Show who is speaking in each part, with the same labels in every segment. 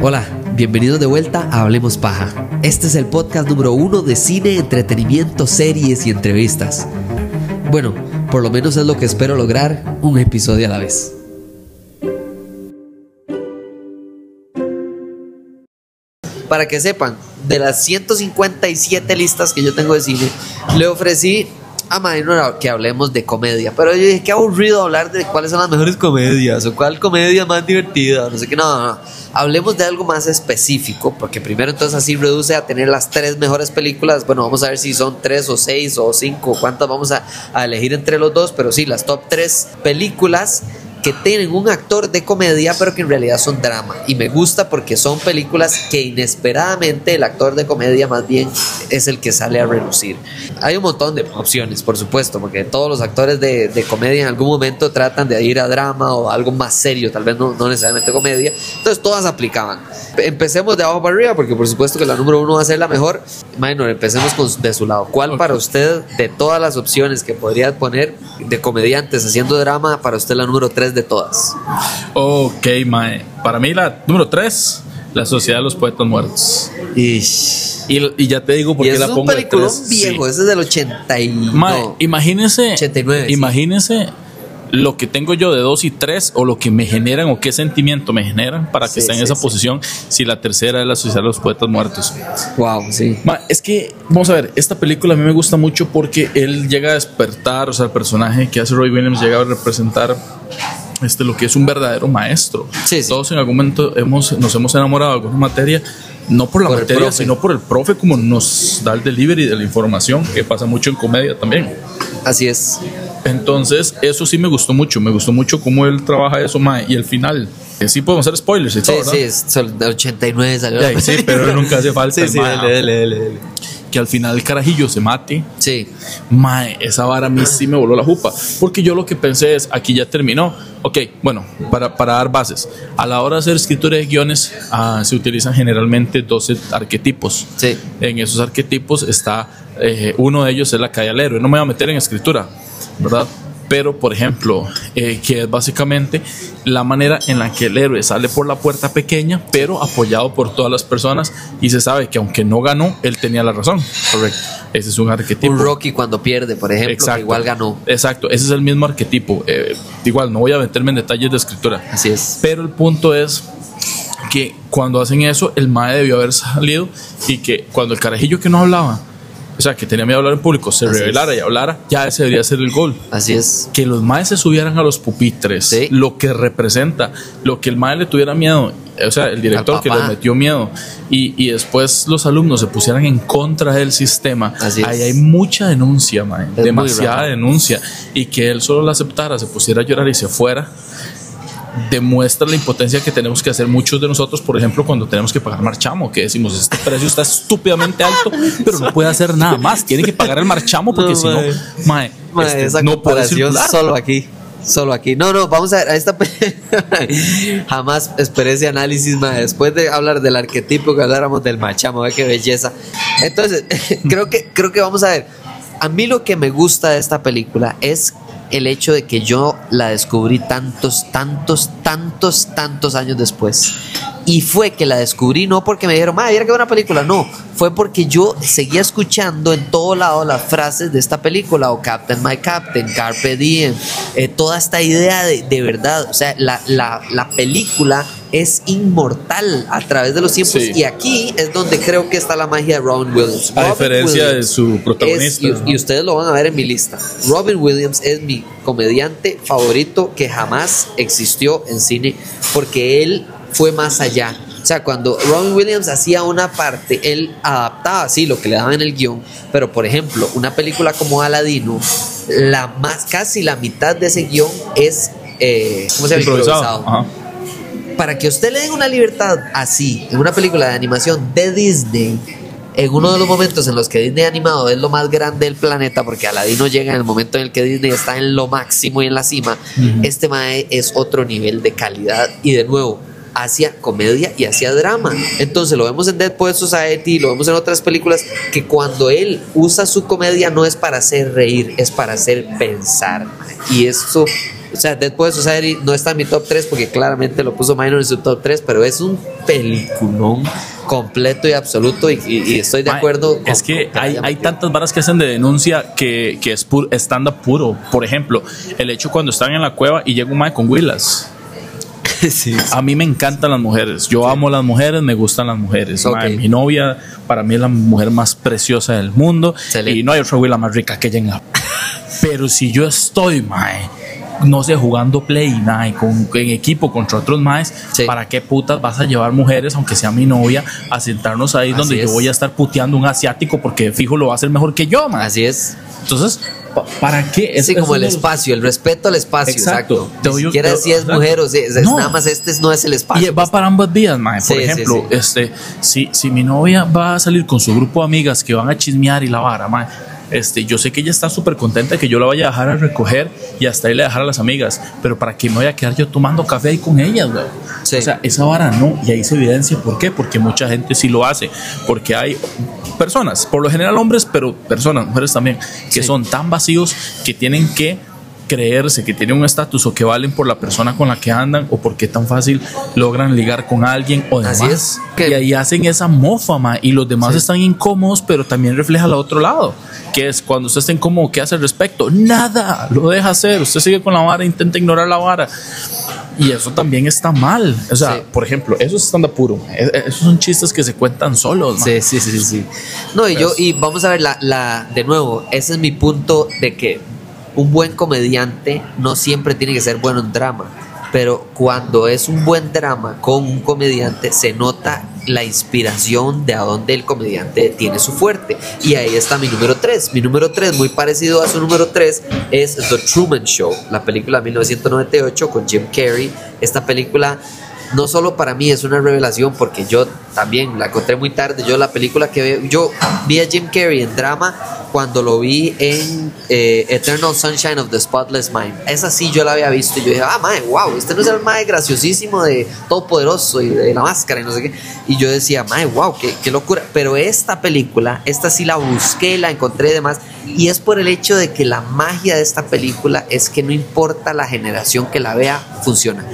Speaker 1: Hola, bienvenidos de vuelta a Hablemos Paja. Este es el podcast número uno de cine, entretenimiento, series y entrevistas. Bueno, por lo menos es lo que espero lograr, un episodio a la vez. Para que sepan, de las 157 listas que yo tengo de cine, le ofrecí a Maynor que hablemos de comedia. Pero yo dije, qué aburrido hablar de cuáles son las mejores comedias o cuál comedia más divertida. No sé qué, no, no, Hablemos de algo más específico, porque primero entonces así reduce a tener las tres mejores películas. Bueno, vamos a ver si son tres o seis o cinco, cuántas vamos a, a elegir entre los dos, pero sí, las top tres películas que tienen un actor de comedia, pero que en realidad son drama. Y me gusta porque son películas que inesperadamente el actor de comedia más bien es el que sale a relucir. Hay un montón de opciones, por supuesto, porque todos los actores de, de comedia en algún momento tratan de ir a drama o algo más serio, tal vez no, no necesariamente comedia. Entonces todas aplicaban. Empecemos de abajo para arriba, porque por supuesto que la número uno va a ser la mejor. Minor, empecemos con, de su lado. ¿Cuál para usted, de todas las opciones que podría poner de comediantes haciendo drama, para usted la número tres de todas?
Speaker 2: Ok, Mae. Para mí la número 3, La Sociedad de los Poetas Muertos.
Speaker 1: Y,
Speaker 2: Y, y ya te digo por qué
Speaker 1: es
Speaker 2: la
Speaker 1: un
Speaker 2: pongo de
Speaker 1: peliculón
Speaker 2: tres.
Speaker 1: viejo,
Speaker 2: Sí.
Speaker 1: ese es del 80 y...
Speaker 2: Mae,
Speaker 1: no,
Speaker 2: imagínese,
Speaker 1: 89, sí.
Speaker 2: Lo que tengo yo de 2 y 3 o lo que me generan o qué sentimiento me generan para que
Speaker 1: Sí,
Speaker 2: esté en
Speaker 1: sí,
Speaker 2: esa
Speaker 1: sí.
Speaker 2: posición si la tercera es La Sociedad de los Poetas Muertos.
Speaker 1: Wow, sí.
Speaker 2: Ma, es que, vamos a ver, esta película a mí me gusta mucho porque él llega a despertar, o sea, el personaje que hace Roy Williams llega a representar este, lo que es un verdadero maestro. Todos en algún momento hemos, nos hemos enamorado de alguna materia, no por la
Speaker 1: Por
Speaker 2: materia, sino por el profe, como nos da el delivery de la información, que pasa mucho en comedia también.
Speaker 1: Así es.
Speaker 2: Entonces, eso sí me gustó mucho, me gustó mucho cómo él trabaja eso, ma, y el final. que sí podemos hacer spoilers y
Speaker 1: Sí, sí, es sol- del 89 salió.
Speaker 2: Sí, pero nunca hace falta.
Speaker 1: Sí, sí, dale, dale, dale.
Speaker 2: Que al final el carajillo se mate.
Speaker 1: Sí,
Speaker 2: Mae, esa vara a mí sí me voló la jupa. Porque yo lo que pensé es, aquí ya terminó. Ok, bueno, para, para dar bases. A la hora de hacer escritura de guiones, ah, se utilizan generalmente 12 arquetipos.
Speaker 1: sí.
Speaker 2: En esos arquetipos está, eh, uno de ellos es la calle al héroe. No me voy a meter en escritura, ¿verdad? Pero, por ejemplo, eh, que es básicamente la manera en la que el héroe sale por la puerta pequeña, pero apoyado por todas las personas y se sabe que aunque no ganó, él tenía la razón. Correcto. Ese es un arquetipo.
Speaker 1: Un Rocky cuando pierde, por ejemplo, que igual ganó.
Speaker 2: Exacto, ese es el mismo arquetipo. Eh, igual, no voy a meterme en detalles de escritura.
Speaker 1: Así es.
Speaker 2: Pero el punto es que cuando hacen eso, el MAE debió haber salido y que cuando el carajillo que no hablaba, o sea, que tenía miedo a hablar en público, se
Speaker 1: Así
Speaker 2: revelara
Speaker 1: es.
Speaker 2: y hablara, ya ese debería ser el gol.
Speaker 1: Así es.
Speaker 2: Que los maes se subieran a los pupitres,
Speaker 1: Sí.
Speaker 2: lo que representa, lo que el mae le tuviera miedo, o sea, el director que le metió miedo, y, y después los alumnos se pusieran en contra del sistema.
Speaker 1: Así es.
Speaker 2: Ahí hay mucha denuncia, mae, demasiada denuncia, y que él solo la aceptara, se pusiera a llorar y se fuera. Demuestra la impotencia que tenemos que hacer muchos de nosotros, por ejemplo, cuando tenemos que pagar marchamo, que decimos este precio está estúpidamente alto, pero no puede hacer nada más. Tiene que pagar el marchamo porque
Speaker 1: No,
Speaker 2: si no,
Speaker 1: mae.
Speaker 2: mae,
Speaker 1: Mae,
Speaker 2: este,
Speaker 1: esa
Speaker 2: no puede circular.
Speaker 1: solo aquí. Solo aquí. No, no, vamos a ver. A esta Jamás esperé ese análisis, mae. Después de hablar del arquetipo, que habláramos del machamo, ve qué belleza. Entonces, creo que, creo que vamos a ver. A mí lo que me gusta de esta película es el hecho de que yo la descubrí tantos, tantos, tantos, tantos años después. Y fue que la descubrí no porque me dijeron, madre, mira qué película. No, fue porque yo seguía escuchando en todo lado las frases de esta película, o Captain My Captain, Carpe Diem, eh, toda esta idea de, de verdad. O sea, la, la, la película es inmortal a través de los tiempos.
Speaker 2: Sí.
Speaker 1: Y aquí es donde creo que está la magia de Robin Williams.
Speaker 2: A diferencia de su
Speaker 1: es-
Speaker 2: protagonista.
Speaker 1: y, y ustedes lo van a ver en mi lista. Robin Williams es mi comediante favorito que jamás existió en cine porque él fue más allá. O sea, cuando Robin Williams hacía una parte, él adaptaba así lo que le daban en el guion, pero por ejemplo, una película como Aladino, la más, casi la mitad de ese guion es, eh, ¿cómo se llama?
Speaker 2: improvisado. Ajá.
Speaker 1: Para que usted le den una libertad así en una película de animación de Disney, en uno de los momentos en los que Disney animado es lo más grande del planeta, porque Aladino llega en el momento en el que Disney está en lo máximo y en la cima, este mae es otro nivel de calidad y de nuevo hacía comedia y hacía drama. Entonces lo vemos en Dead Poets Society, lo vemos en otras películas, que cuando él usa su comedia no es para hacer reír, es para hacer pensar. Y esto o sea, Dead Poets Society no está en mi top 3 porque claramente lo puso Minor en su top 3, pero es un peliculón completo y absoluto y, y- y estoy de acuerdo. con-
Speaker 2: Es que
Speaker 1: con
Speaker 2: hay,
Speaker 1: ella,
Speaker 2: hay
Speaker 1: porque-
Speaker 2: tantas varas que hacen de denuncia que, que es pu- stand-up puro. Por ejemplo, el hecho cuando están en la cueva y llega un mae con huilas.
Speaker 1: sí,
Speaker 2: A mí me encantan las mujeres. Yo amo las mujeres, me gustan las mujeres.
Speaker 1: Ok.
Speaker 2: Mae, mi novia, para mí, es la mujer más preciosa del mundo.
Speaker 1: Excelente.
Speaker 2: Y no hay otra huila más rica que ella en la. Pero si yo estoy, mae, no sé, jugando play, mae, con, en equipo contra otros maes,
Speaker 1: Sí.
Speaker 2: ¿para qué putas vas a llevar mujeres, aunque sea mi novia, a sentarnos ahí
Speaker 1: Así
Speaker 2: donde
Speaker 1: es.
Speaker 2: yo voy a estar puteando un asiático porque fijo lo va a hacer mejor que yo, mae?
Speaker 1: Así es.
Speaker 2: Entonces, pa- ¿para qué?
Speaker 1: Sí,
Speaker 2: Es-
Speaker 1: como
Speaker 2: es
Speaker 1: el espacio, el respeto al espacio.
Speaker 2: Exacto.
Speaker 1: Exacto. Ni siquiera si es
Speaker 2: exacto.
Speaker 1: mujer o si es,
Speaker 2: No.
Speaker 1: nada más este no es el espacio.
Speaker 2: Y va para ambas vías, mae. Por
Speaker 1: Sí, sí,
Speaker 2: ejemplo,
Speaker 1: sí.
Speaker 2: este, si, si mi novia va a salir con su grupo de amigas que van a chismear y la vara, mae, este, yo sé que ella está súper contenta de que yo la vaya a dejar a recoger y hasta ahí le dejar a las amigas, pero para que me voy a quedar yo tomando café ahí con ellas, güey.
Speaker 1: Sí.
Speaker 2: O sea, esa vara no, y ahí se evidencia por qué, porque mucha gente sí lo hace, porque hay personas, por lo general hombres, pero personas, mujeres también, que
Speaker 1: Sí.
Speaker 2: son tan vacíos que tienen que creerse que tienen un estatus o que valen por la persona con la que andan o porque tan fácil logran ligar con alguien o demás.
Speaker 1: Así es. Que-
Speaker 2: Y ahí hacen esa mofa, ma, y los demás
Speaker 1: Sí.
Speaker 2: están incómodos, pero también refleja al otro lado, que es cuando usted está incómodo, ¿qué hace al respecto? Nada, lo deja hacer, usted sigue con la vara, intenta ignorar la vara. Y eso también está mal. O sea,
Speaker 1: Sí.
Speaker 2: por ejemplo, eso es stand puro. E- e- Esos son chistes que se cuentan solos. ma.
Speaker 1: Sí, sí, sí, sí, sí. No, y yo,
Speaker 2: Pues-
Speaker 1: y vamos a ver, la, la, de nuevo, ese es mi punto de que un buen comediante no siempre tiene que ser bueno en drama, pero cuando es un buen drama con un comediante, se nota la inspiración de a dónde el comediante tiene su fuerte. Y ahí está mi número 3. Mi número 3, muy parecido a su número 3, es The Truman Show, la película de 1998 con Jim Carrey. Esta película no solo para mí es una revelación porque yo también la encontré muy tarde. Yo la película que veo, yo vi a Jim Carrey en drama cuando lo vi en eh, Eternal Sunshine of the Spotless Mind. Esa sí yo la había visto y yo dije, ah, mae, wow, este no es el mae graciosísimo de Todopoderoso y de la máscara y no sé qué. Y yo decía, mae, wow, qué, qué locura. Pero esta película, esta sí la busqué, la encontré y demás. Y es por el hecho de que la magia de esta película es que no importa la generación que la vea, funciona.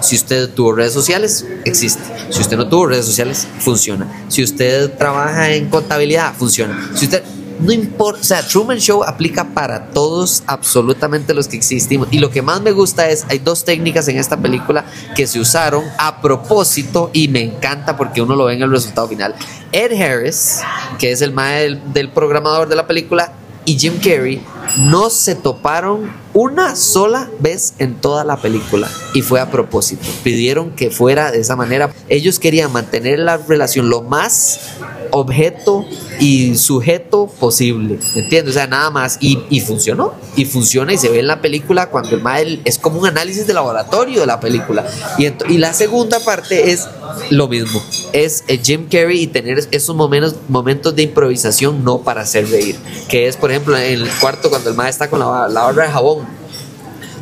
Speaker 1: Si usted tuvo redes sociales, existe. Si usted no tuvo redes sociales, funciona. Si usted trabaja en contabilidad, funciona. Si usted no importa, o sea, Truman Show aplica para todos, absolutamente los que existimos. Y lo que más me gusta es, hay dos técnicas en esta película que se usaron a propósito y me encanta porque uno lo ve en el resultado final. Ed Harris, que es el mae del, del programador de la película, y Jim Carrey no se toparon una sola vez en toda la película y fue a propósito. Pidieron que fuera de esa manera. Ellos querían mantener la relación lo más objeto y sujeto posible, ¿me entiendes? O sea, nada más y, y funcionó y funciona y se ve en la película cuando el mael es como un análisis de laboratorio de la película y, y la segunda parte es lo mismo, es eh, Jim Carrey y tener esos momentos, momentos de improvisación no para hacer reír, que es por ejemplo en el cuarto cuando el maestro está con la, la barra de jabón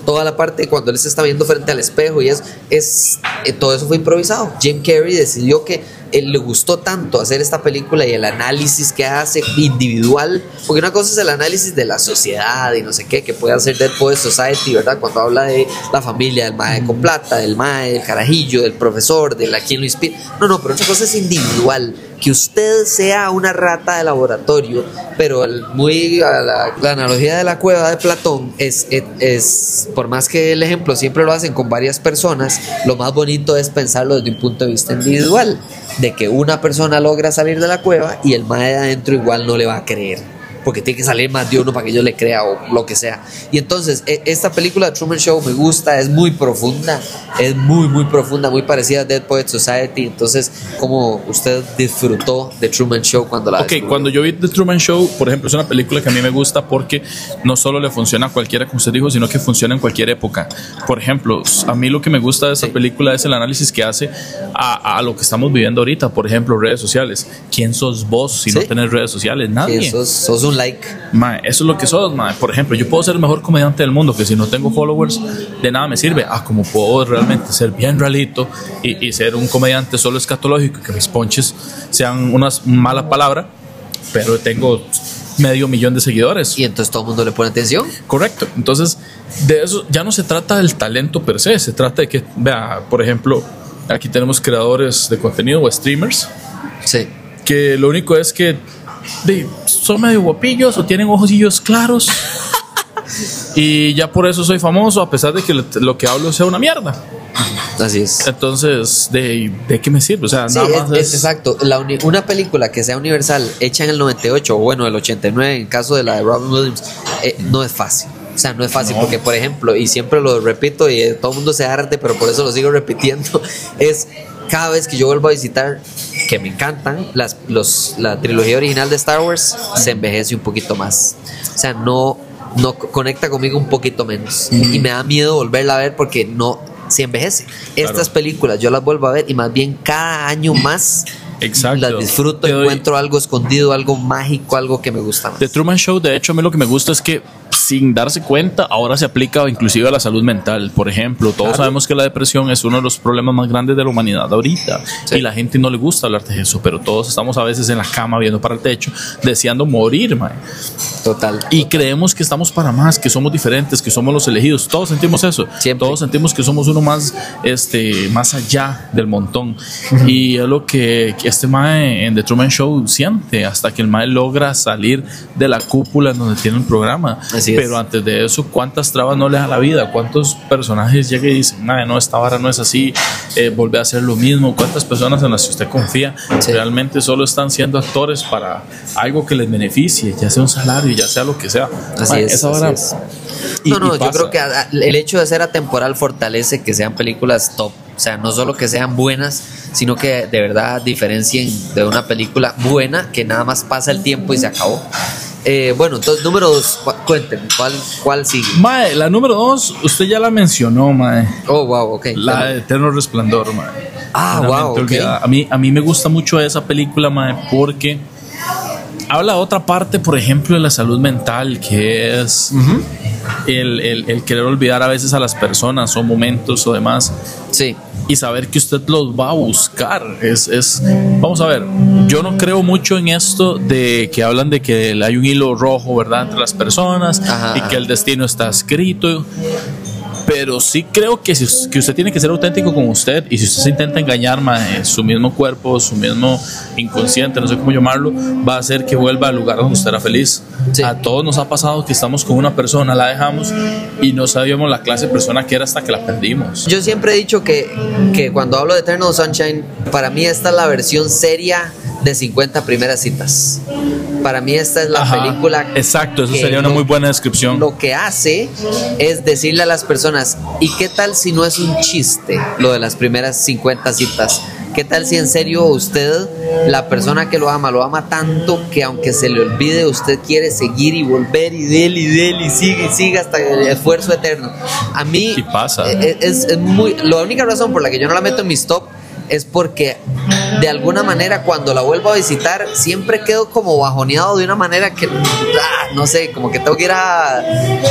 Speaker 1: toda la parte cuando él se está viendo frente al espejo y es, es eh, todo eso fue improvisado. Jim Carrey decidió que él le gustó tanto hacer esta película y el análisis que hace individual, porque una cosa es el análisis de la sociedad y no sé qué, que puede hacer Dead Poets Society, ¿verdad? Cuando habla de la familia, del mae con plata, del mae, del carajillo, del profesor, de la quien lo inspira. No, no, pero otra cosa es individual, que usted sea una rata de laboratorio, pero el- muy a la, la analogía de la cueva de Platón es, es, es, por más que el ejemplo siempre lo hacen con varias personas, lo más bonito es pensarlo desde un punto de vista individual, de que una persona logra salir de la cueva y el mae de adentro igual no le va a creer. Porque tiene que salir más de uno para que yo le crea o lo que sea. Y entonces, e- esta película de Truman Show me gusta, es muy profunda, es muy, muy profunda, muy parecida a Dead Poets Society. Entonces, como usted disfrutó de Truman Show cuando la
Speaker 2: Ok,
Speaker 1: descubrió?
Speaker 2: cuando yo vi The Truman Show, por ejemplo, es una película que a mí me gusta porque no solo le funciona a cualquiera, como usted dijo, sino que funciona en cualquier época. Por ejemplo, a mí lo que me gusta de esa
Speaker 1: Sí.
Speaker 2: película es el análisis que hace a, a lo que estamos viviendo ahorita. Por ejemplo, redes sociales. ¿Quién sos vos si no
Speaker 1: Sí.
Speaker 2: tenés redes sociales? Nadie.
Speaker 1: sos, sos un like.
Speaker 2: Mae, eso es lo que sos, mae. Por ejemplo, yo puedo ser el mejor comediante del mundo, que si no tengo followers, de nada me sirve. Ah, como puedo realmente ser bien realito y, y ser un comediante solo escatológico, que mis ponches sean una mala palabra, pero tengo medio millón de seguidores.
Speaker 1: Y entonces todo el mundo le pone atención.
Speaker 2: Correcto. Entonces, de eso ya no se trata del talento per se, se trata de que, vea, por ejemplo, aquí tenemos creadores de contenido o streamers
Speaker 1: Sí.
Speaker 2: que lo único es que de, son medio guapillos o tienen ojillos claros. y ya por eso soy famoso, a pesar de que lo- que hablo sea una mierda.
Speaker 1: Así es.
Speaker 2: Entonces, ¿de, de qué me sirve? O sea,
Speaker 1: Sí,
Speaker 2: nada más
Speaker 1: es
Speaker 2: es-
Speaker 1: exacto. La uni- una película que sea universal, hecha en el 98 o bueno, el 89, en caso de la de Robin Williams, eh, no es fácil. O sea, no es fácil
Speaker 2: No.
Speaker 1: porque, por ejemplo, y siempre lo repito y eh, todo el mundo se arde, pero por eso lo sigo repitiendo, es cada vez que yo vuelvo a visitar, que me encantan, las, los, la trilogía original de Star Wars se envejece un poquito más. O sea, no, no co- conecta conmigo un poquito menos. Y me da miedo volverla a ver porque no se envejece. Estas películas yo las vuelvo a ver y más bien cada año más
Speaker 2: Exacto.
Speaker 1: las disfruto,
Speaker 2: Te doy-
Speaker 1: encuentro algo escondido, algo mágico, algo que me gusta más.
Speaker 2: The Truman Show, de hecho, a mí lo que me gusta es que sin darse cuenta, ahora se aplica inclusive a la salud mental. Por ejemplo, todos
Speaker 1: Claro.
Speaker 2: sabemos que la depresión es uno de los problemas más grandes de la humanidad ahorita.
Speaker 1: Sí.
Speaker 2: Y la gente no le gusta hablar de eso, pero todos estamos a veces en la cama viendo para el techo, deseando morir, mae.
Speaker 1: Total.
Speaker 2: Y creemos que estamos para más, que somos diferentes, que somos los elegidos. Todos sentimos eso.
Speaker 1: Siempre.
Speaker 2: Todos sentimos que somos uno más, este, más allá del montón. Y es lo que, que este Mae en The Truman Show siente hasta que el Mae logra salir de la cúpula en donde tiene el programa.
Speaker 1: Así es.
Speaker 2: Pero antes de eso, ¿cuántas trabas no le da la vida? ¿Cuántos personajes llegan y dicen, no, esta vara no es así, eh, vuelve a hacer lo mismo? ¿Cuántas personas en las que usted confía
Speaker 1: Sí.
Speaker 2: realmente solo están siendo actores para algo que les beneficie, ya sea un salario, ya sea lo que sea?
Speaker 1: Así es,
Speaker 2: esa
Speaker 1: así
Speaker 2: vara-
Speaker 1: es.
Speaker 2: y-
Speaker 1: no, no,
Speaker 2: y
Speaker 1: yo creo que el hecho de ser atemporal fortalece que sean películas top. O sea, no solo que sean buenas, sino que de verdad diferencien de una película buena que nada más pasa el tiempo y se acabó. Eh, bueno, entonces, número dos, cu- cuéntenme, ¿cuál, cuál sigue?
Speaker 2: Mae, la número dos, usted ya la mencionó, Mae.
Speaker 1: Oh, wow, ok.
Speaker 2: La de Eterno Resplandor, Mae.
Speaker 1: Ah, wow,
Speaker 2: mente
Speaker 1: ok.
Speaker 2: olvidada. A mí, a mí me gusta mucho esa película, Mae, porque habla de otra parte, por ejemplo, de la salud mental, que es el, el- el querer olvidar a veces a las personas o momentos o demás.
Speaker 1: Sí,
Speaker 2: y saber que usted los va a buscar. Es, es, vamos a ver, yo no creo mucho en esto de que hablan de que hay un hilo rojo, ¿verdad?, entre las personas
Speaker 1: Ajá,
Speaker 2: y que el destino está escrito. Pero sí creo que, si- que usted tiene que ser auténtico con usted y si usted se intenta engañar mae, su mismo cuerpo, su mismo inconsciente, no sé cómo llamarlo, va a hacer que vuelva al lugar donde usted era feliz.
Speaker 1: Sí.
Speaker 2: A todos nos ha pasado que estamos con una persona, la dejamos y no sabíamos la clase de persona que era hasta que la perdimos.
Speaker 1: Yo siempre he dicho que, que cuando hablo de Eternal Sunshine, para mí esta es la versión seria de 50 primeras citas. Para mí esta es la
Speaker 2: Ajá,
Speaker 1: película.
Speaker 2: Exacto, eso sería una
Speaker 1: lo-
Speaker 2: muy buena descripción.
Speaker 1: Lo que hace es decirle a las personas, ¿y qué tal si no es un chiste lo de las primeras 50 citas? ¿Qué tal si en serio usted, la persona que lo ama, lo ama tanto que aunque se le olvide, usted quiere seguir y volver y del y del y sigue y sigue hasta el esfuerzo eterno? A mí
Speaker 2: Y pasa.
Speaker 1: eh, es, es muy. La única razón por la que yo no la meto en mis top es porque de alguna manera cuando la vuelvo a visitar siempre quedo como bajoneado de una manera que ah, no sé, como que tengo que ir a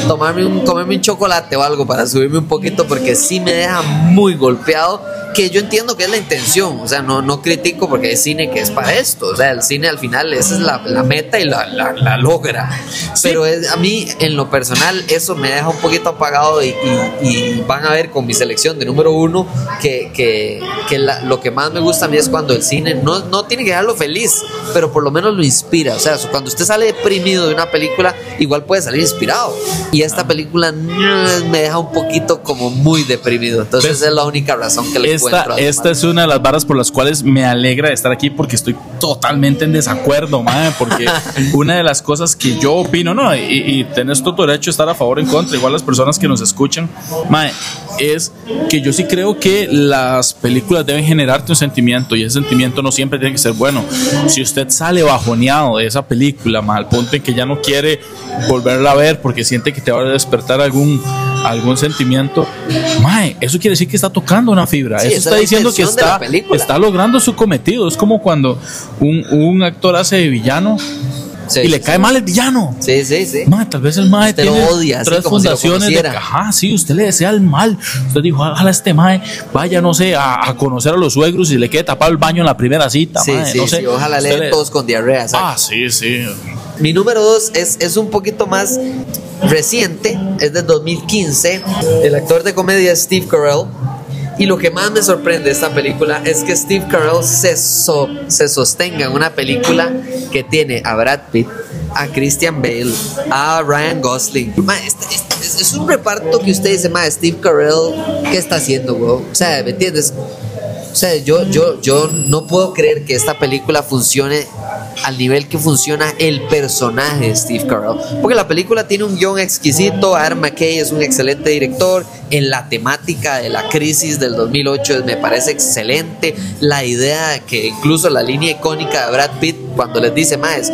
Speaker 1: tomarme un comerme un chocolate o algo para subirme un poquito porque sí me deja muy golpeado que yo entiendo que es la intención, o sea, no, no critico porque es cine que es para esto, o sea, el cine al final esa es la, la meta y la, la- la logra, pero es, a mí en lo personal eso me deja un poquito apagado y, y- y van a ver con mi selección de número uno que, que, que lo que más me gusta a mí es cuando el cine no, no tiene que dejarlo feliz, pero por lo menos lo inspira, o sea, cuando usted sale deprimido de una película, igual puede salir inspirado, y esta película mm, me deja un poquito como muy deprimido, entonces
Speaker 2: ¿Ves?
Speaker 1: esa es la única razón que le
Speaker 2: Esta, es una de las varas por las cuales me alegra de estar aquí porque estoy totalmente en desacuerdo, mae, porque una de las cosas que yo opino, no, y, y tenés todo derecho a estar a favor o en contra, igual las personas que nos escuchan, mae, es que yo sí creo que las películas deben generarte un sentimiento y ese sentimiento no siempre tiene que ser bueno. Si usted sale bajoneado de esa película, mae, al punto en que ya no quiere volverla a ver porque siente que te va a despertar algún algún sentimiento, mae, eso quiere decir que está tocando una fibra.
Speaker 1: Sí,
Speaker 2: eso está diciendo que está, está logrando su cometido. Es como cuando un, un actor hace de villano
Speaker 1: Sí,
Speaker 2: y le
Speaker 1: sí,
Speaker 2: cae mal el villano.
Speaker 1: Sí, sí, sí.
Speaker 2: Mae, tal vez el mae
Speaker 1: Usted lo
Speaker 2: tiene
Speaker 1: odia,
Speaker 2: tres
Speaker 1: como si lo
Speaker 2: fundaciones de ajá, sí, usted le desea el mal. Usted dijo, ojalá este mae vaya, no sé, a, a conocer a los suegros y le quede tapado el baño en la primera cita.
Speaker 1: Sí,
Speaker 2: mae,
Speaker 1: sí,
Speaker 2: no sé.
Speaker 1: sí, ojalá le den todos con diarrea. exacto.
Speaker 2: Ah, sí, sí.
Speaker 1: Mi número dos es, es un poquito más. reciente, es del 2015. El actor de comedia Steve Carell. Y lo que más me sorprende de esta película es que Steve Carell se, so- se sostenga en una película que tiene a Brad Pitt, a Christian Bale, a Ryan Gosling. Ma, este- este- es, es un reparto que usted dice, ma, Steve Carell, ¿qué está haciendo, güey? O sea, ¿me entiendes? O sea, yo, yo, yo no puedo creer que esta película funcione al nivel que funciona el personaje de Steve Carell. Porque la película tiene un guion exquisito, Aaron McKay es un excelente director, en la temática de la crisis del 2008 me parece excelente, la idea de que incluso la línea icónica de Brad Pitt cuando les dice, más,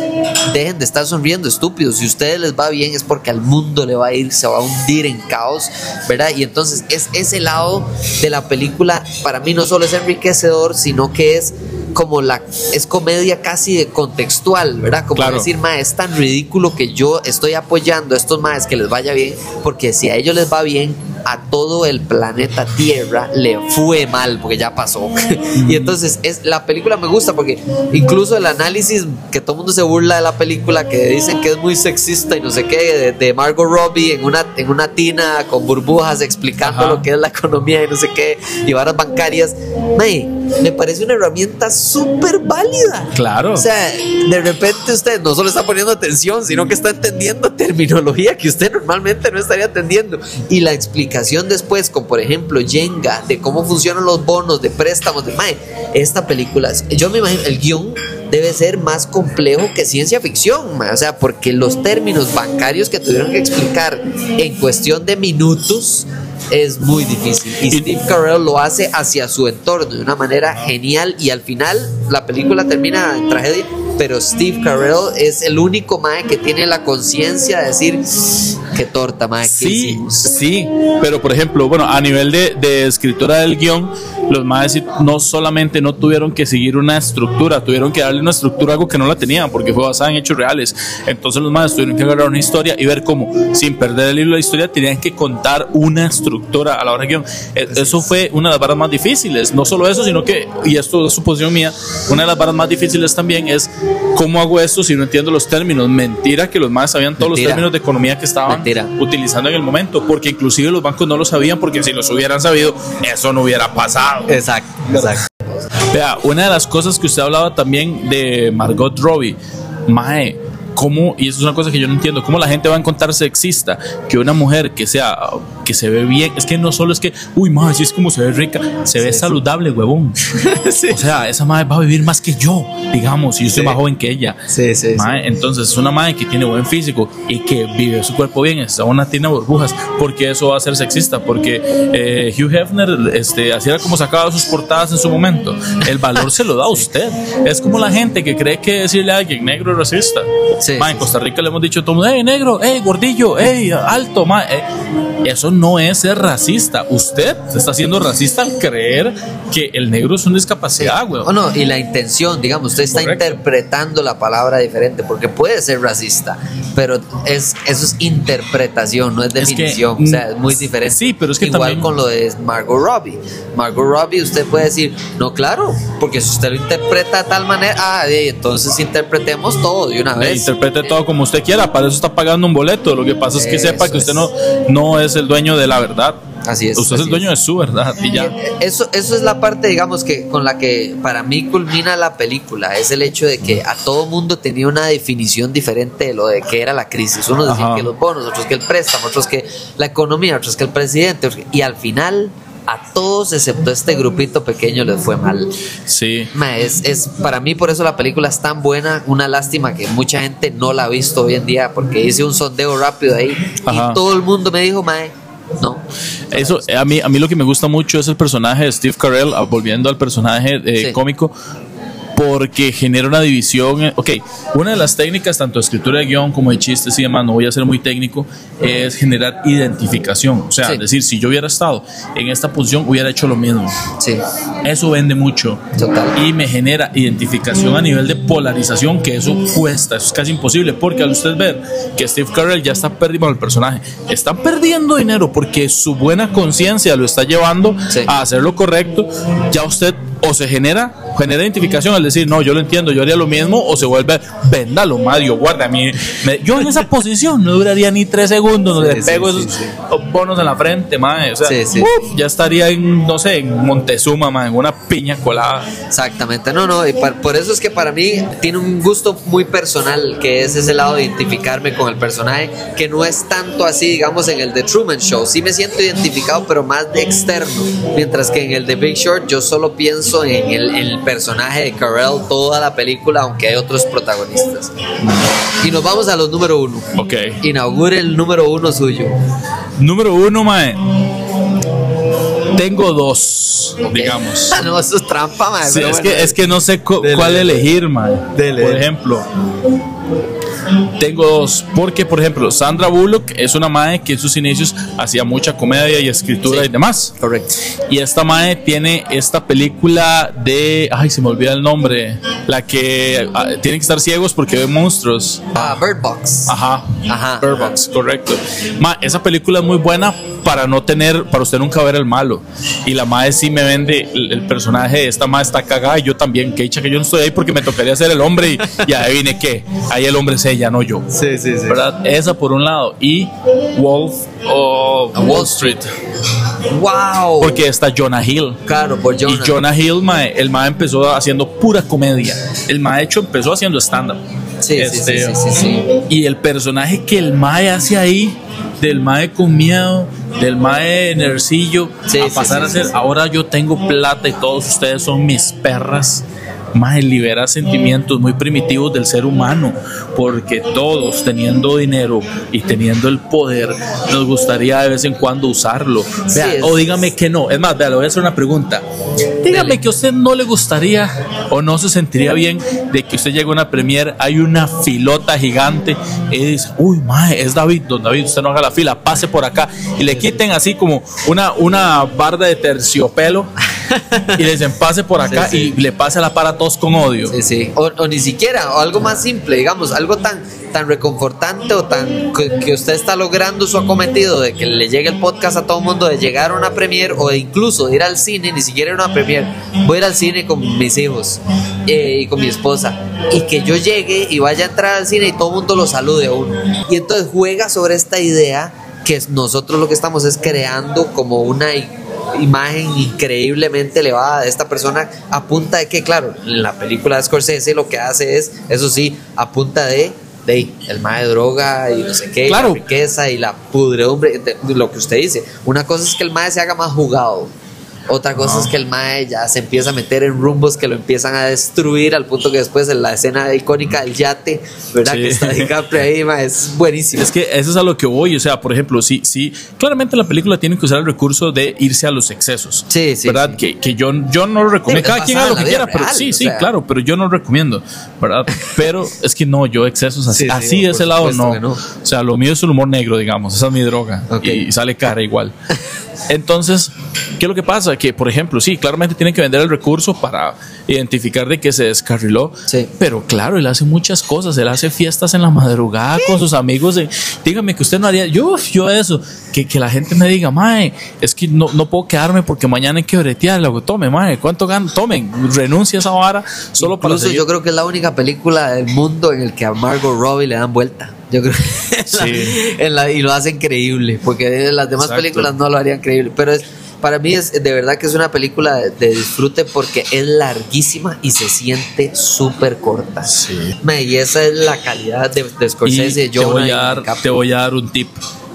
Speaker 1: dejen de estar sonriendo estúpidos, si a ustedes les va bien es porque al mundo le va a ir, se va a hundir en caos, ¿verdad? Y entonces es ese lado de la película, para mí no solo es enriquecedor, sino que es como la es comedia casi de contextual, ¿verdad? Como
Speaker 2: Claro.
Speaker 1: decir, ma, es tan ridículo que yo estoy apoyando a estos maes que les vaya bien, porque si a ellos les va bien, a todo el planeta Tierra le fue mal, porque ya pasó. y entonces es la película me gusta porque incluso el análisis que todo el mundo se burla de la película, que dicen que es muy sexista y no sé qué, de, de Margot Robbie en una, en una tina con burbujas explicando
Speaker 2: Ajá.
Speaker 1: lo que es la economía y no sé qué, y varas bancarias, mae, me parece una herramienta súper válida.
Speaker 2: Claro.
Speaker 1: O sea, de repente usted no solo está poniendo atención, sino que está entendiendo terminología que usted normalmente no estaría atendiendo. Y la explicación después, con por ejemplo Jenga, de cómo funcionan los bonos de préstamos de Mae, esta película, yo me imagino, el guion debe ser más complejo que ciencia ficción, mae. o sea, porque los términos bancarios que tuvieron que explicar en cuestión de minutos es muy difícil. Y
Speaker 2: Y-
Speaker 1: Steve Carell lo hace hacia su entorno de una manera genial y al final la película termina en tragedia, pero Steve Carell es el único mae que tiene la conciencia de decir qué torta mae que
Speaker 2: Sí,
Speaker 1: hicimos.
Speaker 2: sí, pero por ejemplo, bueno, a nivel de, de escritura del guion, los maes no solamente no tuvieron que seguir una estructura, tuvieron que darle una estructura a algo que no la tenían, porque fue basada en hechos reales. Entonces los maes tuvieron que agarrar una historia y ver cómo, sin perder el hilo de la historia, tenían que contar una estructura a la hora del guion. E- Eso fue una de las barras más difíciles. No solo eso, sino que, y esto es suposición mía, una de las barras más difíciles también es cómo hago esto si no entiendo los términos. Mentira que los maes sabían todos
Speaker 1: Mentira.
Speaker 2: los términos de economía que estaban
Speaker 1: Mentira.
Speaker 2: utilizando en el momento, porque inclusive los bancos no lo sabían, porque si los hubieran sabido, eso no hubiera pasado.
Speaker 1: Exacto, exacto.
Speaker 2: Vea, una de las cosas que usted hablaba también de Margot Robbie, Mae, ¿cómo, y eso es una cosa que yo no entiendo, cómo la gente va a encontrar sexista que una mujer que sea, que se ve bien, es que no solo es que, uy, Mae, si es como se ve rica, se ve
Speaker 1: Sí, sí.
Speaker 2: saludable, huevón. O sea, esa Mae va a vivir más que yo, digamos, y yo soy
Speaker 1: Sí.
Speaker 2: más joven que ella.
Speaker 1: Sí, sí, sí.
Speaker 2: Mae, entonces es una madre que tiene buen físico y que vive su cuerpo bien, está una tina de burbujas, porque eso va a ser sexista, porque eh, Hugh Hefner, este, así era como sacaba sus portadas en su momento, el valor se lo da a usted. Es como la gente que cree que decirle a alguien negro es racista.
Speaker 1: Sí,
Speaker 2: en Costa Rica le hemos dicho a todo mundo, hey negro, hey gordillo, hey alto, mae". Eh, eso no es ser racista. Usted está siendo racista al creer que el negro es una discapacidad, güey.
Speaker 1: O no, y la intención, digamos, usted está
Speaker 2: Correcto.
Speaker 1: interpretando la palabra diferente, porque puede ser racista, pero es eso es interpretación, no es
Speaker 2: Es que,
Speaker 1: definición, o sea, es muy diferente.
Speaker 2: sí, pero es que
Speaker 1: Igual
Speaker 2: también-
Speaker 1: con lo de Margot Robbie. Margot Robbie, usted puede decir, no, claro, porque si usted lo interpreta de tal manera, ah, entonces interpretemos todo de una vez.
Speaker 2: Interprete todo como usted quiera, para eso está pagando un boleto. Lo que pasa es que
Speaker 1: Eso
Speaker 2: sepa que usted
Speaker 1: es.
Speaker 2: no, no es el dueño de la verdad.
Speaker 1: Así es.
Speaker 2: Usted es el dueño de su verdad y ya.
Speaker 1: Eso, eso es la parte, digamos, que con la que para mí culmina la película. Es el hecho de que a todo mundo tenía una definición diferente de lo de que era la crisis. Unos decían
Speaker 2: Ajá.
Speaker 1: que los bonos, otros que el préstamo, otros que la economía, otros que el presidente. Y al final, a todos, excepto este grupito pequeño, les fue mal.
Speaker 2: Sí.
Speaker 1: Ma, es, es, para mí, por eso la película es tan buena. Una lástima que mucha gente no la ha visto hoy en día, porque hice un sondeo rápido ahí
Speaker 2: Ajá.
Speaker 1: y todo el mundo me dijo, Mae, no.
Speaker 2: Eso, a mí, a mí lo que me gusta mucho es el personaje de Steve Carell, ah, volviendo al personaje eh,
Speaker 1: Sí.
Speaker 2: cómico, porque genera una división. eh, Ok, una de las técnicas, tanto de escritura de guion como de chistes y demás, no voy a ser muy técnico, es generar identificación. O sea,
Speaker 1: Sí.
Speaker 2: es decir, si yo hubiera estado en esta posición, hubiera hecho lo mismo.
Speaker 1: Sí,
Speaker 2: Eso vende mucho.
Speaker 1: Total.
Speaker 2: Y me genera identificación a nivel de polarización, que eso cuesta, eso es casi imposible, porque al usted ver que Steve Carell ya está perdiendo el personaje, está perdiendo dinero porque su buena conciencia lo está llevando
Speaker 1: Sí.
Speaker 2: a hacer lo correcto, ya usted o se genera genera identificación al decir, no, yo lo entiendo, yo haría lo mismo, o se vuelve, véndalo, Mario, guarda, a mí, me- yo en esa posición no duraría ni tres segundos, no
Speaker 1: Sí,
Speaker 2: le pego
Speaker 1: sí,
Speaker 2: esos
Speaker 1: sí.
Speaker 2: bonos en la frente, mae, o sea, uf, ya estaría en, no sé, en Montezuma, mae, en una piña colada.
Speaker 1: Exactamente, no, no, y par- por eso es que para mí tiene un gusto muy personal, que es ese lado de identificarme con el personaje, que no es tanto así, digamos, en el de Truman Show. Sí me siento identificado, pero más de externo, mientras que en el de Big Short yo solo pienso en el, en el personaje de Carell toda la película, aunque hay otros protagonistas. Y nos vamos a los número uno.
Speaker 2: Ok.
Speaker 1: Inaugure el número uno suyo.
Speaker 2: Número uno, mae. Tengo dos, digamos.
Speaker 1: Ah, no, eso es trampa, mae,
Speaker 2: Sí,
Speaker 1: pero
Speaker 2: es,
Speaker 1: bueno.
Speaker 2: que, es que no sé cu-
Speaker 1: Dele,
Speaker 2: cuál
Speaker 1: dele.
Speaker 2: elegir, mae.
Speaker 1: Dele,
Speaker 2: Por ejemplo, tengo dos. Porque, por ejemplo, Sandra Bullock es una mae que en sus inicios hacía mucha comedia y escritura
Speaker 1: Sí.
Speaker 2: y demás.
Speaker 1: Correcto.
Speaker 2: Y esta mae tiene esta película de. Ay, se me olvida el nombre. La que ah, tienen que estar ciegos porque ven monstruos.
Speaker 1: Ah, Bird Box.
Speaker 2: Ajá.
Speaker 1: Ajá.
Speaker 2: Bird Box, correcto. Ma, esa película es muy buena para no tener, para usted nunca ver el malo. Y la madre sí me vende el, el personaje de esta madre está cagada y yo también. Que dicha que yo no estoy ahí porque me tocaría ser el hombre y, y adivine qué. Ahí el hombre es ella, no yo.
Speaker 1: Sí, sí, sí.
Speaker 2: ¿Verdad? Esa por un lado. Y Wolf of
Speaker 1: A
Speaker 2: Wall Street.
Speaker 1: Wow.
Speaker 2: Porque está Jonah Hill.
Speaker 1: Claro, por Jonah.
Speaker 2: Y Jonah Hill, mae, el mae empezó haciendo pura comedia. El mae, de hecho, empezó haciendo stand-up.
Speaker 1: Sí, sí,
Speaker 2: Este,
Speaker 1: sí, sí, sí, sí.
Speaker 2: Y el personaje que el Mae hace ahí, del Mae con miedo, del Mae nercillo,
Speaker 1: Sí,
Speaker 2: a
Speaker 1: sí,
Speaker 2: pasar
Speaker 1: sí,
Speaker 2: a ser,
Speaker 1: sí, sí.
Speaker 2: ahora yo tengo plata y todos ustedes son mis perras. Mae libera sentimientos muy primitivos del ser humano, porque todos teniendo dinero y teniendo el poder, nos gustaría de vez en cuando usarlo. Vea, o dígame que no. Es más, vea, le voy a hacer una pregunta. Dígame que a usted no le gustaría o no se sentiría bien de que usted llegue a una premier, hay una filota gigante y dice, uy, mae, es David, don David, usted no haga la fila, pase por acá y le quiten así como una, una barda de terciopelo y le dicen, pase por acá
Speaker 1: Sí, sí.
Speaker 2: y le pase la para a todos con odio.
Speaker 1: Sí, sí. O, o ni siquiera, o algo más simple, digamos, algo tan, tan reconfortante o tan que, que usted está logrando su acometido de que le llegue el podcast a todo el mundo, de llegar a una premier o de incluso de ir al cine, ni siquiera a una premier, voy a ir al cine con mis hijos eh, y con mi esposa, y que yo llegue y vaya a entrar al cine y todo el mundo lo salude a uno. Y entonces juega sobre esta idea que nosotros lo que estamos es creando como una imagen increíblemente elevada de esta persona a punta de que, claro, en la película de Scorsese lo que hace es, eso sí, a punta de, de el más de droga y no sé qué, y la riqueza y la pudredumbre, de- de lo que usted dice. Una cosa es que el mae se haga más jugado. Otra cosa es que el mae ya se empieza a meter en rumbos que lo empiezan a destruir al punto que después en la escena icónica del yate, ¿verdad?
Speaker 2: Sí.
Speaker 1: Que está DiCaprio ahí, mae, es buenísimo.
Speaker 2: Es que eso es a lo que voy, o sea, por ejemplo, sí, sí, claramente la película tiene que usar el recurso de irse a los excesos.
Speaker 1: Sí, sí,
Speaker 2: ¿Verdad?
Speaker 1: sí.
Speaker 2: Que, que yo, yo no lo recomiendo. Cada quien haga lo que quiera,
Speaker 1: vida
Speaker 2: pero
Speaker 1: real,
Speaker 2: sí, sí,
Speaker 1: sea.
Speaker 2: claro, pero yo no lo recomiendo, ¿verdad? Pero es que no, yo excesos así,
Speaker 1: Sí, sí,
Speaker 2: así de ese lado no.
Speaker 1: no.
Speaker 2: O sea, lo mío es el humor negro, digamos, esa es mi droga
Speaker 1: Ok.
Speaker 2: y sale cara igual. Entonces, ¿qué es lo que pasa? Que, por ejemplo, sí, claramente tienen que vender el recurso para identificar de que se descarriló.
Speaker 1: Sí.
Speaker 2: Pero claro, él hace muchas cosas. Él hace fiestas en la madrugada con sus amigos. de- dígame que usted no haría. Yo, yo eso. Que, que la gente me diga, mae, es que no, no puedo quedarme porque mañana hay que bretear. Le digo, tome, mae, ¿cuánto ganan? Tomen, renuncia a esa vara solo para
Speaker 1: Incluso
Speaker 2: seguir.
Speaker 1: yo creo que es la única película del mundo en el que a Margot Robbie le dan vuelta. Yo creo que en la-
Speaker 2: Sí.
Speaker 1: en la- y lo hacen creíble, porque las demás
Speaker 2: Exacto.
Speaker 1: películas no lo harían creíble. Pero es, para mí es de verdad que es una película de, de disfrute porque es larguísima y se siente súper corta.
Speaker 2: Sí.
Speaker 1: Me- Y esa es la calidad de, de Scorsese,
Speaker 2: Y te voy, a dar, te voy a dar un tip.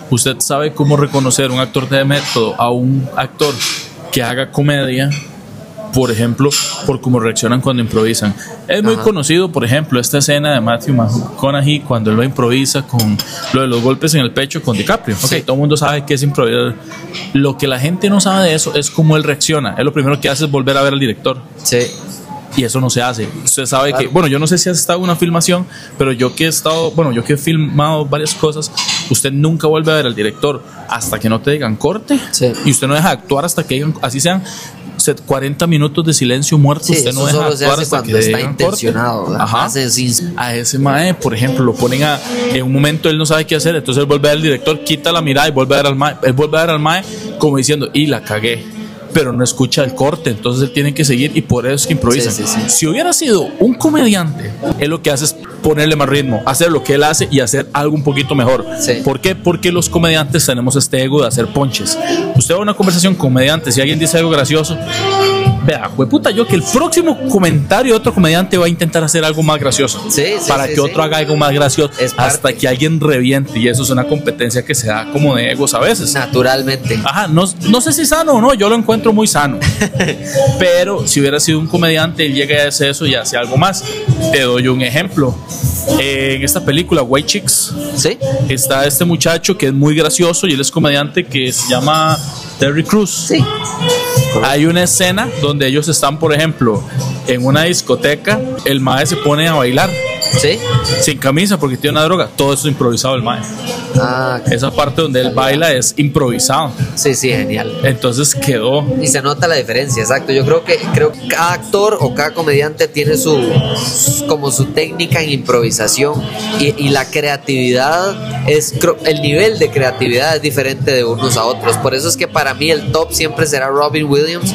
Speaker 2: Usted sabe cómo reconocer un actor de método a un actor que haga comedia, por ejemplo, por cómo reaccionan cuando improvisan. Es muy
Speaker 1: Ajá.
Speaker 2: conocido, por ejemplo, esta escena de Matthew McConaughey cuando él lo improvisa con lo de los golpes en el pecho con DiCaprio.
Speaker 1: Sí.
Speaker 2: todo el mundo sabe que es improvisar. Lo que la gente no sabe de eso es cómo él reacciona. Él lo primero que hace es volver a ver al director.
Speaker 1: Sí.
Speaker 2: Y eso no se hace. Usted sabe
Speaker 1: Claro.
Speaker 2: que, bueno, yo no sé si has estado en una filmación, pero yo que he estado, bueno, yo que he filmado varias cosas, usted nunca vuelve a ver al director hasta que no te digan corte.
Speaker 1: Sí.
Speaker 2: Y usted no deja de actuar hasta que digan, así sean 40 minutos de silencio muerto,
Speaker 1: Sí,
Speaker 2: usted no deja de
Speaker 1: solo se
Speaker 2: actuar
Speaker 1: hace cuando
Speaker 2: que
Speaker 1: está intencionado.
Speaker 2: Ajá. A ese mae, por ejemplo, lo ponen a, en un momento él no sabe qué hacer, entonces él vuelve al director, quita la mirada y vuelve a ver al mae, él vuelve a ver al mae como diciendo, y la cagué. Pero no escucha el corte, entonces él tiene que seguir y por eso es que improvisan.
Speaker 1: Sí, sí, sí.
Speaker 2: Si hubiera sido un comediante, él lo que hace es ponerle más ritmo, hacer lo que él hace y hacer algo un poquito mejor. ¿Por qué? Porque los comediantes tenemos este ego de hacer ponches. Usted va a una conversación con comediantes y alguien dice algo gracioso, vea, puta yo que el próximo comentario de otro comediante va a intentar hacer algo más gracioso.
Speaker 1: Sí, sí,
Speaker 2: para
Speaker 1: sí,
Speaker 2: que otro haga algo más gracioso
Speaker 1: Es
Speaker 2: hasta
Speaker 1: parte.
Speaker 2: que alguien reviente y eso es una competencia que se da como de egos a veces.
Speaker 1: Naturalmente.
Speaker 2: Ajá, no, no sé si sano o no, yo lo encuentro muy sano. Pero si hubiera sido un comediante, él llega a hacer eso y hace algo más. Te doy un ejemplo. Eh, en esta película, White Chicks,
Speaker 1: ¿Sí?
Speaker 2: está este muchacho que es muy gracioso y él es comediante que se llama Terry Cruz.
Speaker 1: Sí.
Speaker 2: Hay una escena donde ellos están, por ejemplo, en una discoteca, el mae se pone a bailar
Speaker 1: ¿Sí?
Speaker 2: sin camisa porque tiene una droga. Todo eso es improvisado el mae.
Speaker 1: Ah,
Speaker 2: Esa parte donde él baila es improvisado.
Speaker 1: sí, sí, genial.
Speaker 2: Entonces quedó
Speaker 1: Y se nota la diferencia, exacto. Yo creo que creo que cada actor o cada comediante tiene su como su técnica en improvisación y, y la creatividad es el nivel de creatividad es diferente de unos a otros. Por eso es que para mí el top siempre será Robin Williams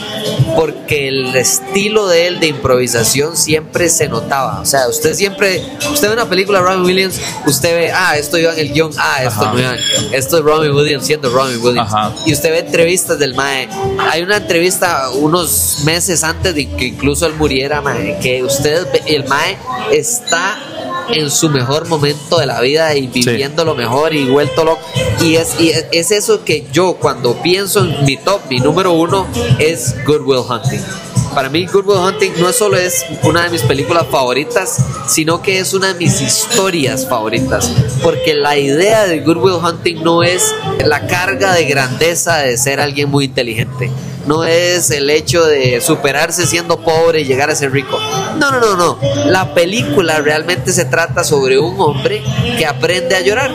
Speaker 1: porque el estilo de él de improvisación siempre se notaba. O sea, usted siempre usted ve una película de Robin Williams, usted ve, ah, esto iba en el guion, ah, esto
Speaker 2: Ajá.
Speaker 1: no iba. Esto es Robin Williams siendo Robin Williams.
Speaker 2: Ajá.
Speaker 1: Y usted ve entrevistas del Mae. Hay una entrevista unos meses antes de que incluso él muriera, Mae, que usted, el Mae está en su mejor momento de la vida y viviendo lo mejor y vuelto loco. Y es, y es- es eso que yo cuando pienso en mi top, mi número uno es Good Will Hunting. Para mí Good Will Hunting no solo es una de mis películas favoritas, sino que es una de mis historias favoritas. Porque la idea de Good Will Hunting no es la carga de grandeza de ser alguien muy inteligente. No es el hecho de superarse siendo pobre y llegar a ser rico. No, no, no, no. La película realmente se trata sobre un hombre que aprende a llorar.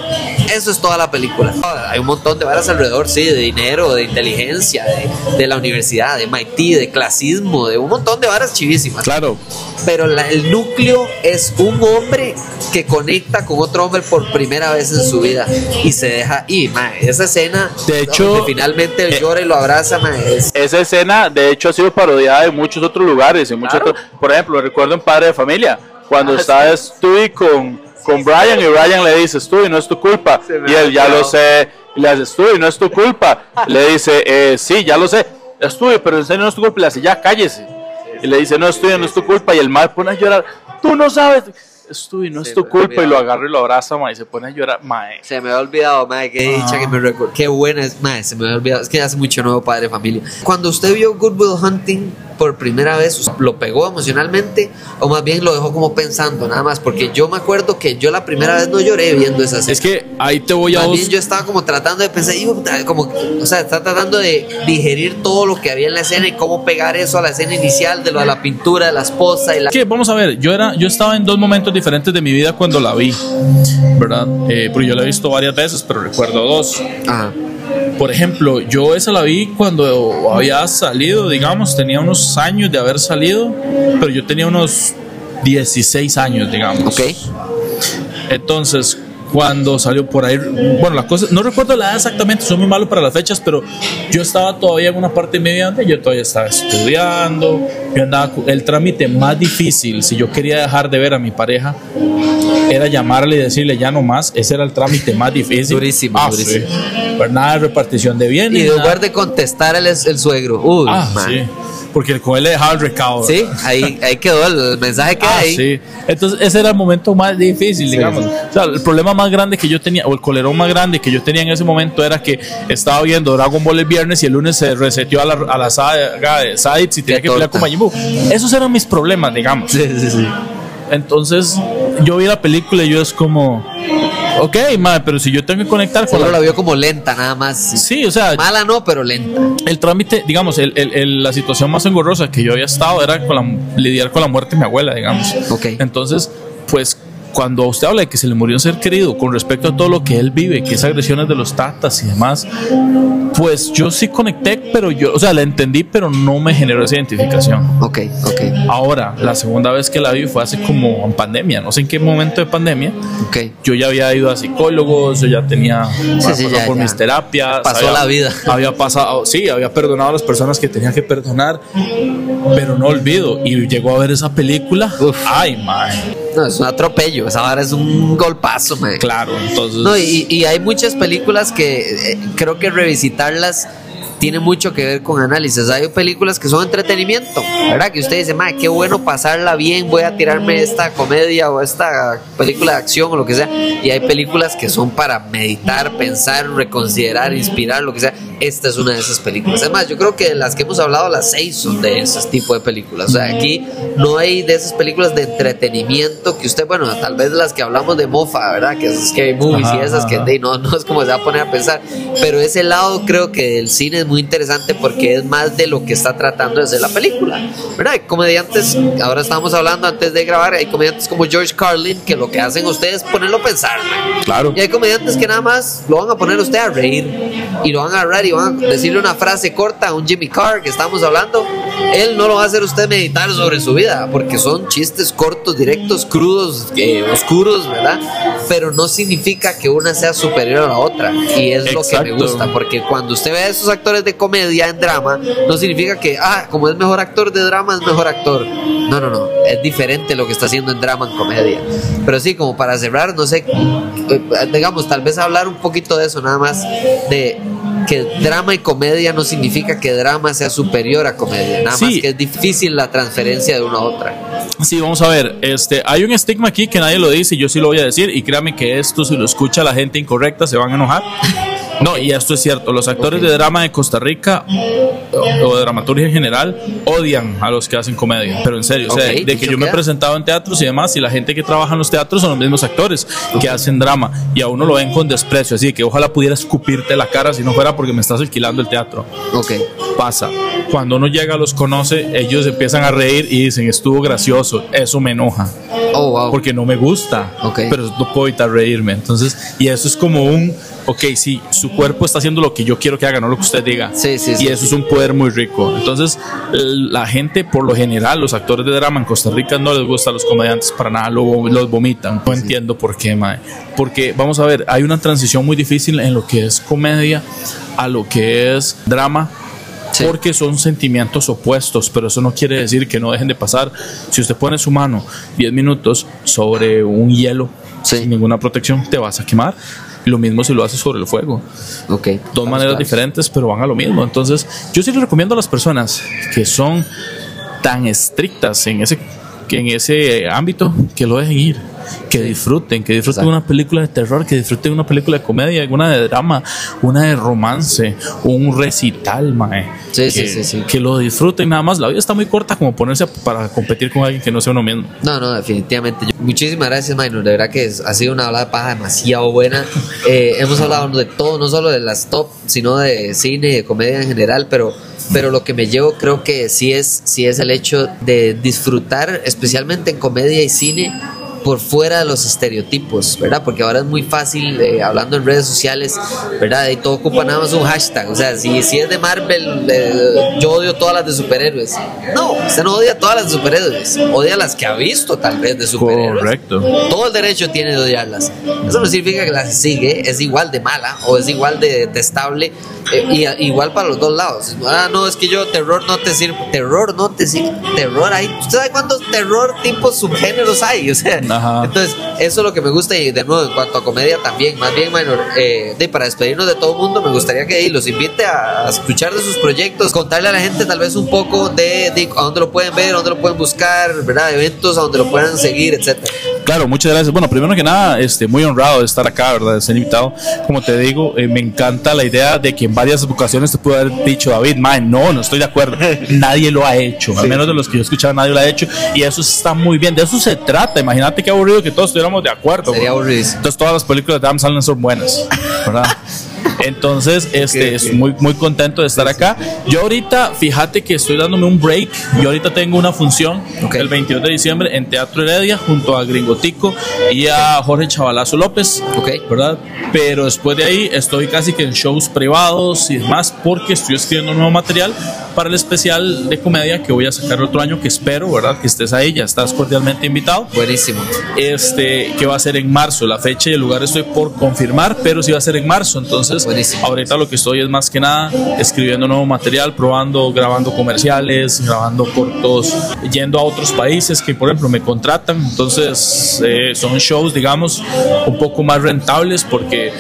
Speaker 1: Eso es toda la película. Hay un montón de varas alrededor, sí, de dinero, de inteligencia, de, de la universidad, de MIT, de clasismo, de un montón de varas chivísimas.
Speaker 2: Claro.
Speaker 1: Pero la- el núcleo es un hombre que conecta con otro hombre por primera vez en su vida y se deja ir. Esa escena,
Speaker 2: De hecho,
Speaker 1: donde finalmente
Speaker 2: eh,
Speaker 1: llora y lo abraza, es-
Speaker 3: Esa escena, de hecho, ha sido parodiada en muchos otros lugares. En muchos
Speaker 1: Claro.
Speaker 3: otros- por ejemplo, recuerdo en Padre de Familia, cuando
Speaker 1: Ah,
Speaker 3: está Stewie con, con Brian y Brian le dice, Stewie, no es tu culpa. Y él, ya lo sé. Y le hace, Stewie, no es tu culpa. Le dice, eh, sí, ya lo sé. Stewie, pero en serio no es tu culpa. Y le hace, ya cállese. Y le dice, no, Stewie, no es tu culpa. Y el mal pone a llorar, tú no sabes. Stewie, no
Speaker 1: Se
Speaker 3: es tu culpa. Y lo agarra y lo abraza, ma, y se pone a llorar. Mae.
Speaker 1: Se me había olvidado, madre, qué dicha
Speaker 2: Ah.
Speaker 1: que me recuerdo. Qué buena es, madre, se me había olvidado. Es que hace mucho nuevo padre de familia. Cuando usted vio Good Will Hunting por primera vez, ¿lo pegó emocionalmente o más bien lo dejó como pensando nada más? Porque yo me acuerdo que yo la primera vez no lloré viendo esa escena.
Speaker 2: Es que ahí te voy a
Speaker 1: Más
Speaker 2: vos.
Speaker 1: yo estaba como tratando de pensar, hijo, como, o sea, está tratando de digerir todo lo que había en la escena y cómo pegar eso a la escena inicial de lo de la pintura, de la esposa y la...
Speaker 2: que vamos a ver, yo era, yo estaba en dos momentos diferentes de mi vida cuando la vi, ¿verdad? Eh, porque yo la he visto varias veces, pero recuerdo dos.
Speaker 1: Ajá.
Speaker 2: Por ejemplo, yo esa la vi cuando había salido, digamos, tenía unos años de haber salido, pero yo tenía unos 16 años, digamos.
Speaker 1: Ok.
Speaker 2: Entonces, cuando salió por ahí, bueno, la cosa, no recuerdo la edad exactamente, soy muy malo para las fechas, pero yo estaba todavía en una parte donde yo todavía estaba estudiando, yo andaba, el trámite más difícil, si yo quería dejar de ver a mi pareja, era llamarle y decirle ya no más, ese era el trámite más difícil.
Speaker 1: Durísimo,
Speaker 2: Ah,
Speaker 1: durísimo.
Speaker 2: sí. Pero nada de repartición de bienes.
Speaker 1: Y en lugar de contestar el, el suegro, uy,
Speaker 2: Ah,
Speaker 1: man.
Speaker 2: sí. Porque con él le dejaba el recado.
Speaker 1: Sí, ahí, ahí quedó el mensaje que
Speaker 2: Ah,
Speaker 1: ahí.
Speaker 2: sí. Entonces ese era el momento más difícil, digamos. O sea, el problema más grande que yo tenía, o el colerón más grande que yo tenía en ese momento era que estaba viendo Dragon Ball el viernes y el lunes se reseteó a la, a la saga de Saditz y tenía
Speaker 1: Qué
Speaker 2: que pelear con Majin Buu. Esos eran mis problemas, digamos.
Speaker 1: Sí, sí, sí.
Speaker 2: Entonces yo vi la película y yo es como, ok, madre, pero si yo tengo que conectar con
Speaker 1: Solo
Speaker 2: la...
Speaker 1: la vio como lenta, nada más.
Speaker 2: Sí, o sea,
Speaker 1: Mala no, pero lenta.
Speaker 2: el trámite, digamos, el- el- el- la situación más engorrosa que yo había estado era con la- lidiar con la muerte de mi abuela, digamos.
Speaker 1: Ok.
Speaker 2: Entonces, pues cuando usted habla de que se le murió un ser querido con respecto a todo lo que él vive, que es agresiones de los tatas y demás, pues yo sí conecté, pero yo, o sea, la entendí, pero no me generó esa identificación.
Speaker 1: Ok, ok,
Speaker 2: Ahora, la segunda vez que la vi fue hace como en pandemia, no sé en qué momento de pandemia.
Speaker 1: ok.
Speaker 2: Yo ya había ido a psicólogos, yo ya tenía
Speaker 1: sí,
Speaker 2: pasado
Speaker 1: ya,
Speaker 2: por
Speaker 1: ya.
Speaker 2: mis terapias.
Speaker 1: Pasó
Speaker 2: había-
Speaker 1: la vida.
Speaker 2: Había pasado, sí, había perdonado a las personas que tenía que perdonar, pero no olvido. Y llegó a ver esa película.
Speaker 1: Uf.
Speaker 2: Ay, man.
Speaker 1: No, es un atropello. Esa vara es un golpazo, man.
Speaker 2: Claro, entonces.
Speaker 1: No, y, y hay muchas películas que eh, creo que revisitarlas tiene mucho que ver con análisis. Hay películas que son entretenimiento, ¿verdad? Que usted dice, madre, qué bueno pasarla bien, voy a tirarme esta comedia o esta película de acción o lo que sea. Y hay películas que son para meditar, pensar, reconsiderar, inspirar, lo que sea. Esta es una de esas películas. Además, yo creo que las que hemos hablado, las seis son de ese tipo de películas. O sea, aquí no hay de esas películas de entretenimiento que usted, bueno, tal vez las que hablamos de mofa, ¿verdad? Que es scary movies y
Speaker 2: Ajá,
Speaker 1: esas que
Speaker 2: ajá.
Speaker 1: de, no, no es como se va a poner a pensar. Pero ese lado creo que del cine es muy interesante porque es más de lo que está tratando de hacer la película. ¿Verdad? Hay comediantes, ahora estábamos hablando antes de grabar, hay comediantes como George Carlin que lo que hacen ustedes es ponerlo a pensar.
Speaker 2: Claro.
Speaker 1: Y hay comediantes que nada más lo van a poner a usted a reír y lo van a agarrar y van a decirle una frase corta a un Jimmy Carr que estamos hablando. Él no lo va a hacer usted meditar sobre su vida porque son chistes cortos, directos, crudos, eh, oscuros, ¿verdad? Pero no significa que una sea superior a la otra y es lo que me
Speaker 2: Exacto.
Speaker 1: gusta porque cuando usted ve a esos actores de comedia en drama, no significa que, ah, como es mejor actor de drama, es mejor actor. No, no, no, es diferente lo que está haciendo en drama en comedia. Pero sí, como para cerrar, no sé, eh, digamos, tal vez hablar un poquito de eso, nada más, de que drama y comedia no significa que drama sea superior a comedia, nada más que es difícil la transferencia de una a otra.
Speaker 2: Sí, vamos a ver. Este, hay un estigma aquí que nadie lo dice y yo sí lo voy a decir. Y créame que esto, si lo escucha la gente incorrecta, se van a enojar. No, y esto es cierto. Los actores de drama de Costa Rica o, o de dramaturgia en general odian a los que hacen comedia. Pero en serio, o sea, de que yo me he presentado en teatros y demás, y la gente que trabaja en los teatros son los mismos actores que hacen drama. Y a uno lo ven con desprecio. Así que ojalá pudiera escupirte la cara si no fuera porque me estás alquilando el teatro
Speaker 1: Ok,
Speaker 2: pasa. Cuando uno llega, los conoce, ellos empiezan a reír y dicen, estuvo gracioso. Eso me enoja,
Speaker 1: oh, wow.
Speaker 2: porque no me gusta,
Speaker 1: Ok.
Speaker 2: pero no puedo evitar reírme. Entonces, y eso es como un, ok, sí, su cuerpo está haciendo lo que yo quiero que haga, no lo que usted diga.
Speaker 1: Sí, sí,
Speaker 2: y
Speaker 1: sí,
Speaker 2: eso es un poder muy rico. Entonces, la gente, por lo general, los actores de drama en Costa Rica no les gusta a los comediantes para nada, lo- los vomitan. No entiendo por qué, mae. Porque, vamos a ver, hay una transición muy difícil en lo que es comedia a lo que es drama
Speaker 1: Sí.
Speaker 2: porque son sentimientos opuestos, pero eso no quiere decir que no dejen de pasar. Si usted pone su mano 10 minutos sobre un hielo
Speaker 1: Sí.
Speaker 2: sin ninguna protección, te vas a quemar. Lo mismo si lo haces sobre el fuego.
Speaker 1: ok.
Speaker 2: Dos maneras
Speaker 1: claros.
Speaker 2: diferentes, pero van a lo mismo. Entonces, yo sí le recomiendo a las personas que son tan estrictas en ese, en ese ámbito que lo dejen ir. Que disfruten, que disfruten
Speaker 1: Exacto.
Speaker 2: una película de terror, que disfruten una película de comedia, una de drama, una de romance, un recital, mae.
Speaker 1: Sí,
Speaker 2: que,
Speaker 1: sí, sí, sí.
Speaker 2: que lo disfruten nada más. La vida está muy corta como ponerse para competir con alguien que no sea uno mismo.
Speaker 1: No, no, definitivamente. Yo- Muchísimas gracias, Minor. De verdad que es- ha sido una hablada de paja demasiado buena. Eh, hemos hablado de todo, no solo de las top, sino de cine y de comedia en general, pero, pero lo que me llevo creo que sí es, sí es el hecho de disfrutar, especialmente en comedia y cine, por fuera de los estereotipos, ¿verdad? Porque ahora es muy fácil, eh, hablando en redes sociales, ¿verdad? Y todo ocupa nada más un hashtag. O sea, si, si es de Marvel, eh, yo odio todas las de superhéroes. No, usted no odia todas las de superhéroes. Odia las que ha visto, tal vez, de superhéroes.
Speaker 2: Correcto.
Speaker 1: Todo el derecho tiene de odiarlas. Eso no significa que las que sigue es igual de mala o es igual de detestable. eh, y a- igual para los dos lados. Ah, no, es que yo terror no te sirve. Terror no te sirve. Terror hay. ¿Usted sabe cuántos terror tipos subgéneros hay? O sea,
Speaker 2: Ajá.
Speaker 1: entonces eso es lo que me gusta. Y de nuevo, en cuanto a comedia también, más bien, Minor, eh, de, para despedirnos de todo el mundo, me gustaría que los invite a, escuchar de sus proyectos, contarle a la gente tal vez un poco de, a dónde lo pueden ver, dónde lo pueden buscar, ¿verdad? Eventos a donde lo puedan seguir, etcétera.
Speaker 2: Claro, muchas gracias. Bueno, primero que nada, este, muy honrado de estar acá, ¿verdad? De ser invitado. Como te digo, eh, me encanta la idea de que en varias ocasiones te pudo haber dicho, David, man, no, no estoy de acuerdo. nadie lo ha hecho, al menos de los que yo he escuchado, nadie lo ha hecho. Y eso está muy bien, de eso se trata. Imagínate qué aburrido que todos estuviéramos de acuerdo.
Speaker 1: Sería
Speaker 2: bro.
Speaker 1: aburridísimo.
Speaker 2: Entonces todas las películas de Adam Sandler son buenas, ¿verdad? Entonces, este,
Speaker 1: Ok,
Speaker 2: es
Speaker 1: ok.
Speaker 2: muy, muy contento de estar acá. Yo ahorita, fíjate que estoy dándome un break. Yo ahorita tengo una función
Speaker 1: Ok.
Speaker 2: el 22 de diciembre en Teatro Heredia junto a Gringotico y a Jorge Chavalazo López. ¿Verdad? Pero después de ahí estoy casi que en shows privados y demás porque estoy escribiendo nuevo material para el especial de comedia que voy a sacar otro año que espero, ¿verdad? Que estés ahí, ya estás cordialmente invitado.
Speaker 1: Buenísimo.
Speaker 2: Este, que va a ser en marzo. La fecha y el lugar estoy por confirmar, pero sí va a ser en marzo. Entonces,
Speaker 1: Buenísimo.
Speaker 2: ahorita lo que estoy es más que nada escribiendo nuevo material, probando, grabando comerciales, grabando cortos, yendo a otros países que, por ejemplo, me contratan. Entonces, eh, son shows, digamos, un poco más rentables porque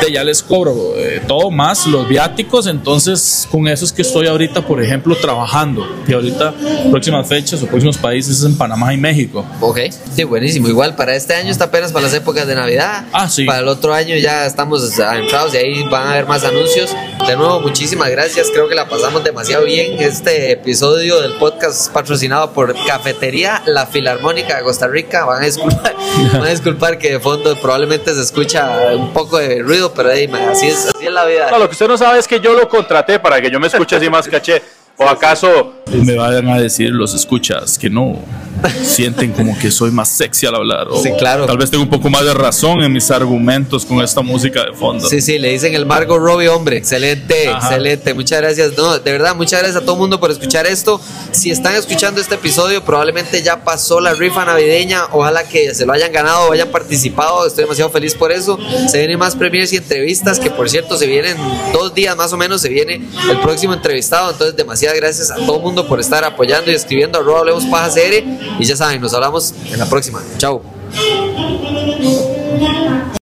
Speaker 2: de ya les cobro eh, todo más los viáticos. Entonces, con eso es que estoy ahorita, por ejemplo, trabajando. Y ahorita, próximas fechas o próximos países es en Panamá y México.
Speaker 1: Ok, sí, buenísimo. Igual para este año está apenas para las épocas de Navidad.
Speaker 2: Ah, sí.
Speaker 1: Para el otro año ya estamos entrados y ahí van a haber más anuncios. De nuevo, muchísimas gracias. Creo que la pasamos demasiado bien. Este episodio del podcast es patrocinado por Cafetería La Filarmónica de Costa Rica. Van a disculpar, van a disculpar que de fondo probablemente se escucha un poco de ruido, pero ahí, man, así, es, así es la vida.
Speaker 3: No, lo que usted no sabe es que yo lo contraté para que yo me escuche así más caché. ¿O acaso
Speaker 2: me vayan a decir los escuchas que no sienten como que soy más sexy al hablar. O
Speaker 1: Sí, claro.
Speaker 2: Tal vez tengo un poco más de razón en mis argumentos con esta música de fondo.
Speaker 1: Sí, sí, le dicen el Margot Robbie, hombre. Excelente,
Speaker 2: Ajá.
Speaker 1: excelente. Muchas gracias. No, de verdad, muchas gracias a todo el mundo por escuchar esto. Si están escuchando este episodio, probablemente ya pasó la rifa navideña. Ojalá que se lo hayan ganado o hayan participado. Estoy demasiado feliz por eso. Se vienen más premiers y entrevistas, que por cierto, se vienen dos días más o menos. Se viene el próximo entrevistado. Entonces, Gracias a todo mundo por estar apoyando y escribiendo arroba hablemos paja CR. Y ya saben, nos hablamos en la próxima. Chao.